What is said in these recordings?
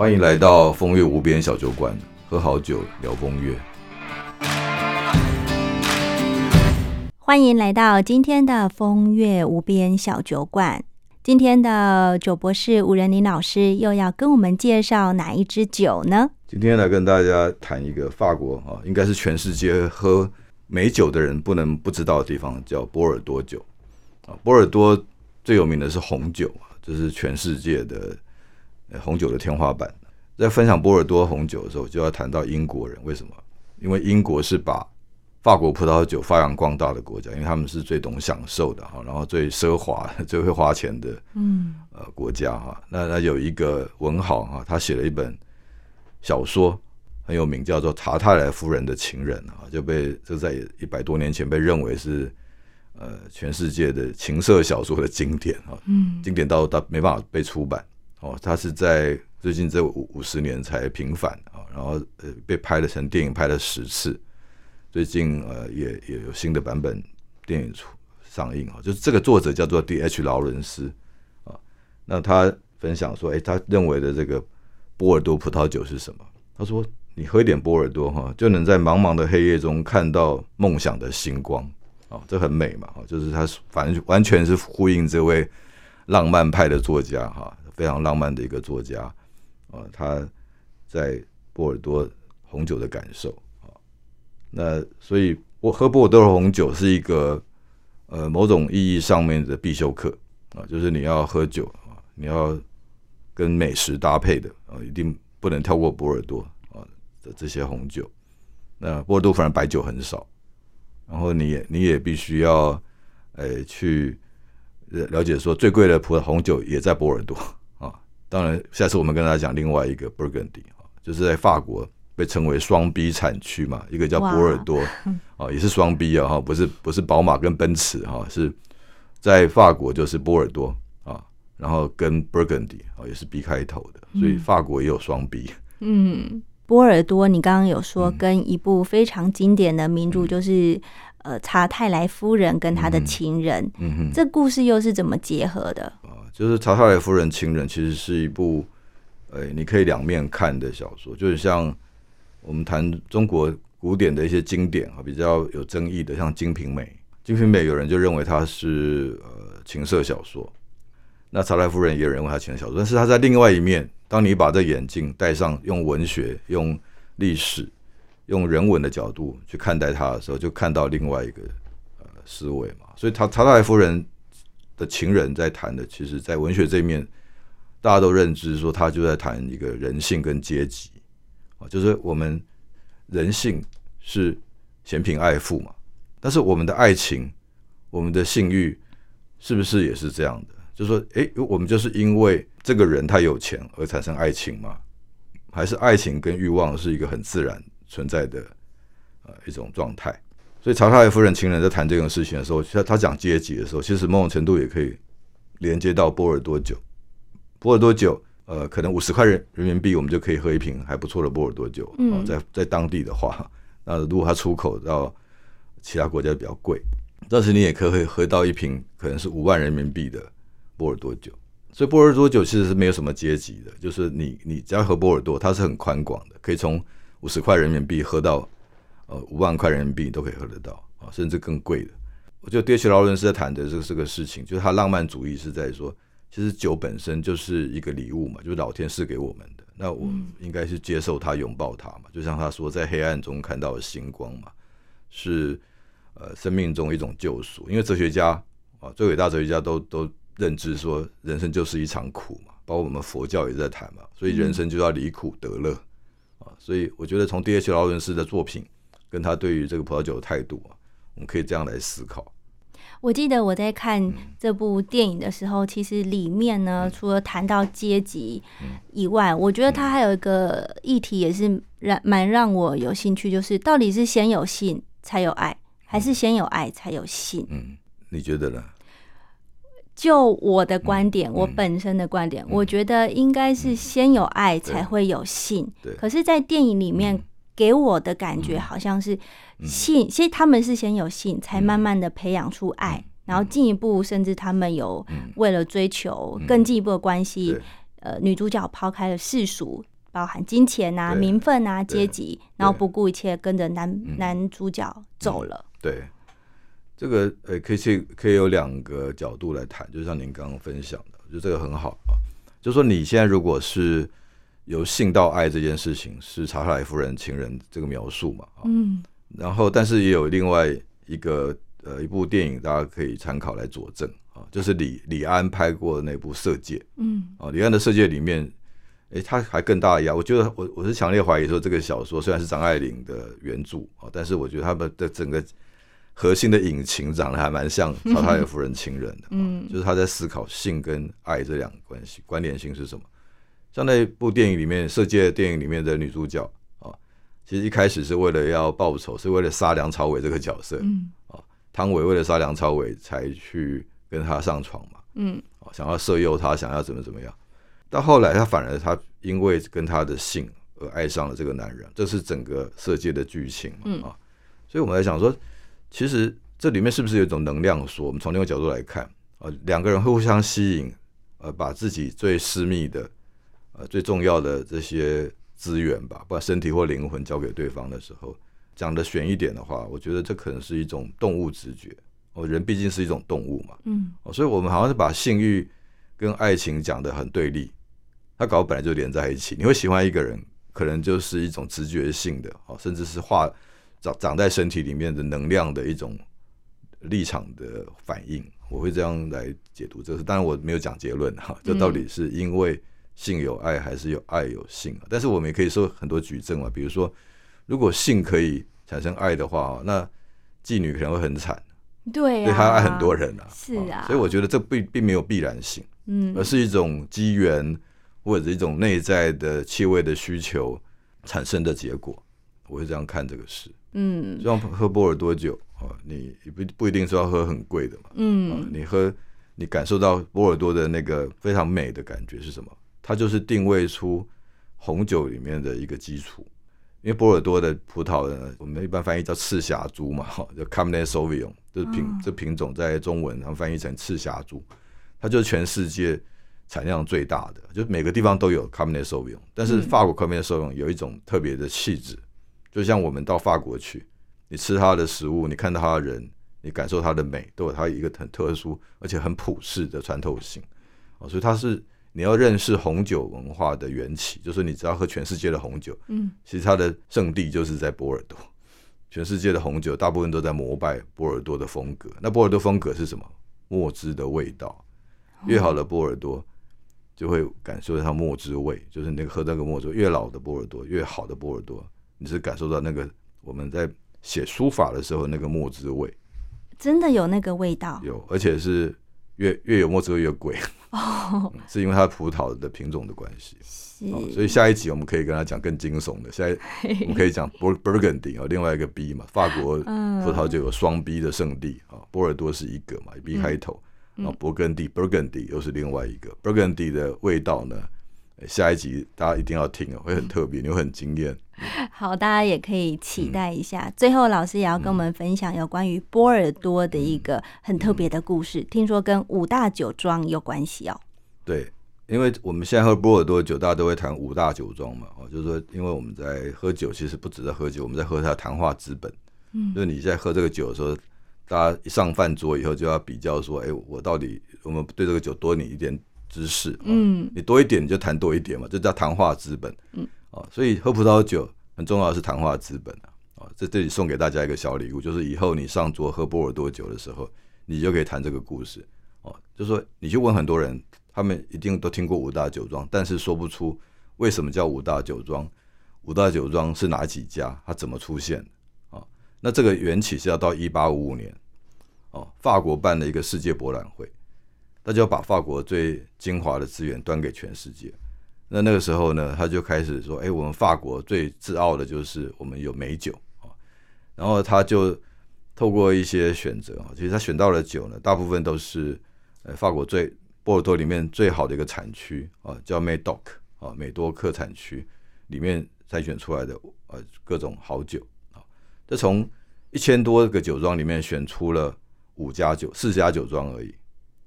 欢迎来到风月无边小酒馆，喝好酒聊风月。欢迎来到今天的风月无边小酒馆。今天的酒博士吴仁林老师又要跟我们介绍哪一支酒呢？今天来跟大家谈一个法国啊，应该是全世界喝美酒的人不能不知道的地方，叫波尔多酒啊。波尔多最有名的是红酒啊，这是全世界的红酒的天花板。在分享波尔多红酒的时候，就要谈到英国人为什么？因为英国是把法国葡萄酒发扬光大的国家，因为他们是最懂享受的哈，然后最奢华、最会花钱的，嗯，呃，国家哈。那那有一个文豪哈，他写了一本小说很有名，叫做《查泰莱夫人的情人》啊，就被就在一百多年前被认为是呃全世界的情色小说的经典啊，嗯，经典到到没办法被出版哦。他是在最近这五五十年才平反啊，然后呃被拍了成电影，拍了十次。最近呃也也有新的版本电影出上映啊，就是这个作者叫做 D.H. 劳伦斯啊，那他分享说，哎，他认为的这个波尔多葡萄酒是什么？他说，你喝一点波尔多哈，就能在茫茫的黑夜中看到梦想的星光啊，这很美嘛，就是他反正完全是呼应这位浪漫派的作家哈，非常浪漫的一个作家啊，他在波尔多红酒的感受啊。那所以，我喝波尔多红酒是一个呃某种意义上面的必修课啊，就是你要喝酒啊，你要跟美食搭配的啊，一定不能跳过波尔多啊的这些红酒。那波尔多反正白酒很少，然后你也你也必须要呃去了解说最贵的葡萄红酒也在波尔多。当然，下次我们跟大家讲另外一个 Burgundy 啊，就是在法国。被称为双 B 产区嘛，一个叫波尔多啊，也是双 B 啊，哈，不是不是宝马跟奔驰哈，是在法国就是波尔多啊，然后跟 Burgundy 啊也是 B 开头的，所以法国也有双 B。嗯，波尔多，你刚刚有说跟一部非常经典的名著就是呃查泰莱夫人跟他的情人，嗯哼，这故事又是怎么结合的啊？就是查泰莱夫人情人其实是一部呃你可以两面看的小说，就是像。我们谈中国古典的一些经典啊，比较有争议的，像《金瓶梅》。《金瓶梅》有人就认为它是呃情色小说，那《查莱夫人》也有人认为它情色小说。但是他在另外一面，当你把这眼镜戴上，用文学、用历史、用人文的角度去看待它的时候，就看到另外一个呃思维嘛。所以，查查泰莱夫人的情人在谈的，其实在文学这一面，大家都认知说，他就在谈一个人性跟阶级。啊，就是我们人性是嫌贫爱富嘛，但是我们的爱情、我们的性欲是不是也是这样的？就是说，哎，我们就是因为这个人他有钱而产生爱情吗？还是爱情跟欲望是一个很自然存在的呃一种状态？所以查泰夫人情人在谈这种事情的时候，他他讲阶级的时候，其实某种程度也可以连接到波尔多酒，波尔多酒。呃，可能五十块人人民币，我们就可以喝一瓶还不错的波尔多酒。嗯，在在当地的话，那如果它出口到其他国家比较贵，但是你也可以喝到一瓶可能是五万人民币的波尔多酒。所以波尔多酒其实是没有什么阶级的，就是你你只要喝波尔多，它是很宽广的，可以从五十块人民币喝到呃五万块人民币都可以喝得到啊，甚至更贵的。我觉得迪奇劳伦斯在谈的这个这个事情，就是他浪漫主义是在说。其实酒本身就是一个礼物嘛，就是老天赐给我们的。那我应该是接受它，拥抱它嘛。就像他说，在黑暗中看到星光嘛，是呃生命中一种救赎。因为哲学家啊，最伟大哲学家都都认知说，人生就是一场苦嘛。包括我们佛教也在谈嘛，所以人生就要离苦得乐啊。所以我觉得从 D.H. 劳伦斯的作品跟他对于这个葡萄酒的态度啊，我们可以这样来思考。我记得我在看这部电影的时候，其实里面呢，除了谈到阶级以外，我觉得它还有一个议题也是让蛮让我有兴趣，就是到底是先有性才有爱，还是先有爱才有性？嗯，你觉得呢？就我的观点，我本身的观点，我觉得应该是先有爱才会有性。对。可是，在电影里面给我的感觉好像是。性，其实他们是先有性，才慢慢的培养出爱，然后进一步，甚至他们有为了追求更进一步的关系，呃，女主角抛开了世俗，包含金钱啊、名分啊、阶级，然后不顾一切跟着男嗯。男主角走了。对，这个呃，可以去可以有两个角度来谈，就像您刚刚分享的，我觉得这个很好啊。就说你现在如果是由性到爱这件事情是查克莱夫人情人这个描述嘛，啊，嗯然后但是也有另外一个呃一部电影大家可以参考来佐证啊，就是李李安拍过的那部《色戒》嗯啊，李安的《色戒》里面。诶，他还更大一样，我觉得我我是强烈怀疑说，这个小说虽然是张爱玲的原著啊，但是我觉得他们的整个核心的引擎长得还蛮像《曹太尔夫人情人》的，嗯就是他在思考性跟爱这两个关系关联性是什么。像那部电影里面，《色戒》电影里面的女主角啊，其实一开始是为了要报仇，是为了杀梁朝伟这个角色，嗯啊汤唯为了杀梁朝伟才去跟他上床嘛，嗯啊，想要色诱他，想要怎么怎么样。到后来，他反而他因为跟他的性而爱上了这个男人，这是整个色戒的剧情嘛嗯啊。所以我们在想说，其实这里面是不是有一种能量说，我们从另一个角度来看呃，两个人会互相吸引，呃，把自己最私密的、呃最重要的这些资源吧，不管身体或灵魂交给对方的时候，讲的玄一点的话，我觉得这可能是一种动物直觉。哦，人毕竟是一种动物嘛，嗯哦，所以我们好像是把性欲跟爱情讲得很对立，它搞本来就连在一起。你会喜欢一个人，可能就是一种直觉性的，哦，甚至是化长长在身体里面的能量的一种立场的反应。我会这样来解读这个事，当然我没有讲结论哈，这到底是因为性有爱还是有爱有性？但是我们也可以说很多举证嘛，比如说，如果性可以产生爱的话，那妓女可能会很惨。对啊，对他爱很多人啊，是啊所以我觉得这并并没有必然性，嗯而是一种机缘或者一种内在的气味的需求产生的结果。我会这样看这个事。嗯。就像喝波尔多酒啊，你不不一定是要喝很贵的嘛，啊嗯你喝你感受到波尔多的那个非常美的感觉是什么？它就是定位出红酒里面的一个基础。因为波尔多的葡萄呢，我们一般翻译叫赤霞珠嘛，哈，叫 Cabernet Sauvignon，这品、嗯。这品种在中文然后翻译成赤霞珠，它就是全世界产量最大的，就每个地方都有 Cabernet Sauvignon，但是嗯。法国 Cabernet Sauvignon 有一种特别的气质，就像我们到法国去，你吃它的食物，你看到它的人，你感受它的美，都有它一个很特殊而且很普世的穿透性。哦，所以它是你要认识红酒文化的缘起，就是你只要喝全世界的红酒，嗯。其实它的圣地就是在波尔多，全世界的红酒大部分都在膜拜波尔多的风格。那波尔多风格是什么？墨汁的味道，越好的波尔多就会感受到它墨汁味，就是那个喝那个墨汁，越老的波尔多，越好的波尔多，你是感受到那个我们在写书法的时候那个墨汁味真的有那个味道有，而且是越越有墨汁味越贵，哦，嗯是因为它葡萄的品种的关系。是，哦，所以下一集我们可以跟他讲更惊悚的。下一 我们可以讲 Bur Burgundy 哦，另外一个 B 嘛，法国嗯葡萄酒有双 B 的圣地啊，波尔多是一个嘛，B 开头，然后勃艮第 Burgundy 又是另外一个。Burgundy 的味道呢，呃下一集大家一定要听哦，会很特别，你会很惊艳。好，大家也可以期嗯待一下。最后，老师也要跟我们分享有关于波尔多的一个很特别的故事，听说跟五大酒庄有关系哦。对，因为我们现在喝波尔多酒，大家都会谈五大酒庄嘛，哦，就是说，因为我们在喝酒，其实不只在喝酒，我们在喝它的谈话资本。嗯就是你在喝这个酒的时候，大家一上饭桌以后就要比较说，哎、我到底我们对这个酒多你一点知识，哦、嗯你多一点你就谈多一点嘛，这叫谈话资本。嗯，哦，所以喝葡萄酒很重要的是谈话资本啊。啊，在这里送给大家一个小礼物，就是以后你上桌喝波尔多酒的时候，你就可以谈这个故事。哦，就说你去问很多人，他们一定都听过五大酒庄，但是说不出为什么叫五大酒庄，五大酒庄是哪几家，它怎么出现的啊？那这个缘起是要到一八五五年，哦，法国办了一个世界博览会，他就要把法国最精华的资源端给全世界。那那个时候呢，他就开始说：“哎、我们法国最自傲的就是我们有美酒啊。”然后他就透过一些选择啊，其实他选到的酒呢，大部分都是呃法国最波尔多里面最好的一个产区啊，叫 Medoc 啊，美多克产区里面筛选出来的呃各种好酒啊。这从一千多个酒庄里面选出了五家酒，四家酒庄而已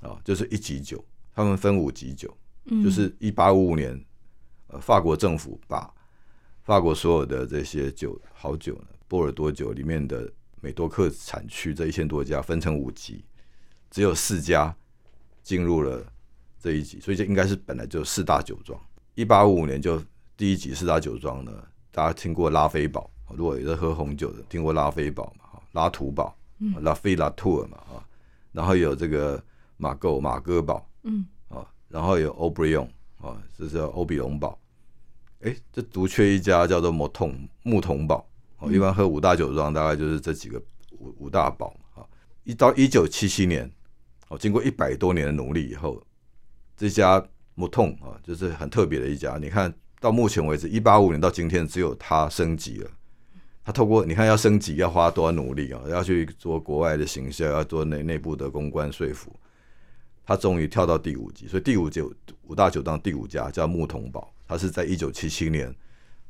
啊，就是一级酒，他们分五级酒。嗯，就是一八五五年，呃，法国政府把法国所有的这些酒好酒呢，波尔多酒里面的美多克产区这一千多家分成五级，只有四家进入了这一级，所以这应该是本来就四大酒庄。一八五五年就第一级四大酒庄呢，大家听过拉菲堡，如果也是喝红酒的，听过拉菲堡嘛，拉图堡，拉菲拉图尔嘛，啊，然后有这个马购马哥堡，嗯，啊，然后有欧布利永，啊，这是欧比隆堡，哎，这独缺一家叫做木桶木桶堡，哦，一般喝五大酒庄大概就是这几个五五大堡啊，一到一九七七年，哦，经过一百多年的努力以后，这家木桶啊，就是很特别的一家，你看到目前为止，一八五年到今天，只有它升级了。他透过你看要升级要花多少努力啊？要去做国外的行销，要做内内部的公关说服。他终于跳到第五级，所以第五九五大酒庄第五家叫木桶堡，他是在一九七七年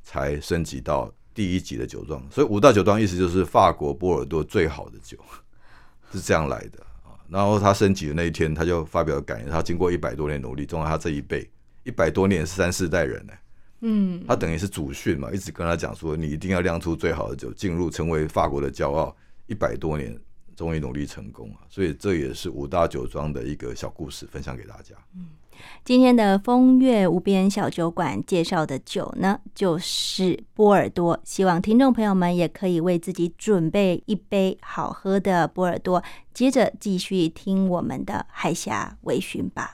才升级到第一级的酒庄。所以五大酒庄意思就是法国波尔多最好的酒是这样来的啊。然后他升级的那一天，他就发表感言，他经过一百多年努力，终于他这一辈一百多年三四代人呢。嗯，他等于是祖训嘛，一直跟他讲说，你一定要酿出最好的酒，进入成为法国的骄傲。一百多年，终于努力成功啊，所以这也是五大酒庄的一个小故事，分享给大家。嗯，今天的风月无边小酒馆介绍的酒呢，就是波尔多。希望听众朋友们也可以为自己准备一杯好喝的波尔多，接着继续听我们的海峡微醺吧。